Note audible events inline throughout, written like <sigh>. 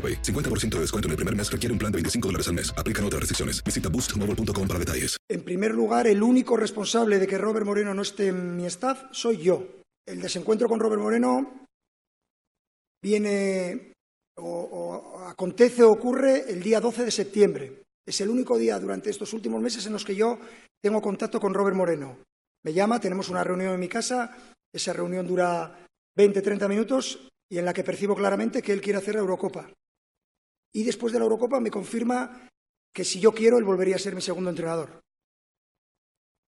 AroPay. 50% de descuento en el primer mes requiere un plan de 25 dólares al mes. Aplican otras restricciones. Visita boostmobile.com para detalles. En primer lugar, el único responsable de que Robert Moreno no esté en mi staff soy yo. El desencuentro con Robert Moreno viene o, o acontece o ocurre el día 12 de septiembre. Es el único día durante estos últimos meses en los que yo tengo contacto con Robert Moreno. Me llama, tenemos una reunión en mi casa, esa reunión dura 20-30 minutos y en la que percibo claramente que él quiere hacer la Eurocopa. Y después de la Eurocopa me confirma que si yo quiero, él volvería a ser mi segundo entrenador.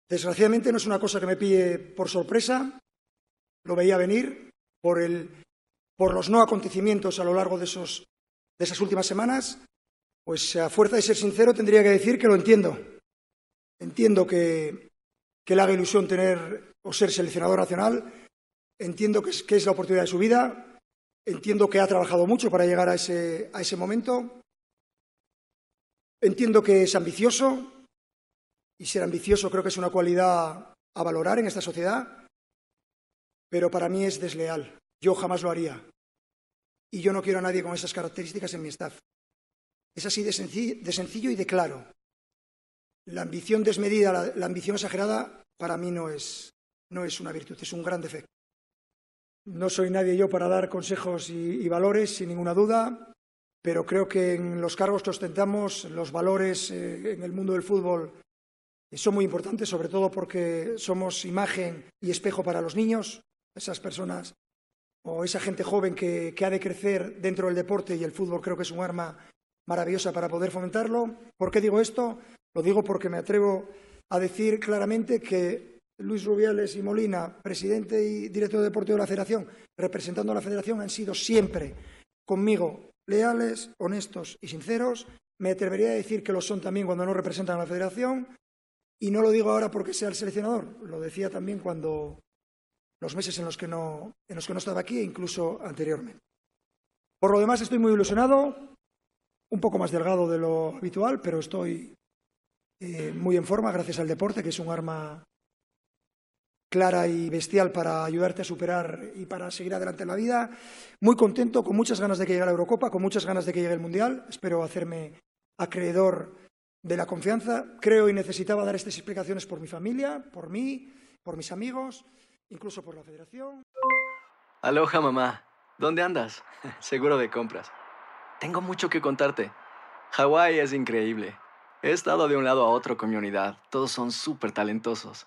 Desgraciadamente no es una cosa que me pille por sorpresa, lo veía venir por, el, por los no acontecimientos a lo largo de, esos, de esas últimas semanas, pues a fuerza de ser sincero tendría que decir que lo entiendo. Entiendo que, que le haga ilusión tener o ser seleccionador nacional, entiendo que es, que es la oportunidad de su vida, entiendo que ha trabajado mucho para llegar a ese, a ese momento, entiendo que es ambicioso, y ser ambicioso creo que es una cualidad a valorar en esta sociedad, pero para mí es desleal. Yo jamás lo haría. Y yo no quiero a nadie con esas características en mi staff. Es así de de sencillo y de claro. La ambición desmedida, la, la, ambición exagerada, para mí no es, no es una virtud, es un gran defecto. No soy nadie yo para dar consejos y, valores, sin ninguna duda, pero creo que en los cargos que ostentamos, los valores eh, en el mundo del fútbol son muy importantes, sobre todo porque somos imagen y espejo para los niños, esas personas o esa gente joven que, que, ha de crecer dentro del deporte y el fútbol creo que es un arma maravillosa para poder fomentarlo. ¿Por qué digo esto? Lo digo porque me atrevo a decir claramente que Luis Rubiales y Molina, presidente y director de deporte de la Federación, representando a la Federación, han sido siempre conmigo leales, honestos y sinceros. Me atrevería a decir que lo son también cuando no representan a la Federación. Y no lo digo ahora porque sea el seleccionador, lo decía también cuando los meses en los que no, en los que no estaba aquí e incluso anteriormente. Por lo demás, estoy muy ilusionado, un poco más delgado de lo habitual, pero estoy eh, muy en forma gracias al deporte, que es un arma clara y bestial para ayudarte a superar y para seguir adelante en la vida. Muy contento, con muchas ganas de que llegue la Eurocopa, con muchas ganas de que llegue el Mundial. Espero hacerme acreedor de la confianza. Creo y necesitaba dar estas explicaciones por mi familia, por mí, por mis amigos, incluso por la federación. Aloha, mamá. ¿Dónde andas? <laughs> Seguro de compras. Tengo mucho que contarte. Hawái es increíble. He estado de un lado a otro con mi unidad. Todos son súper talentosos.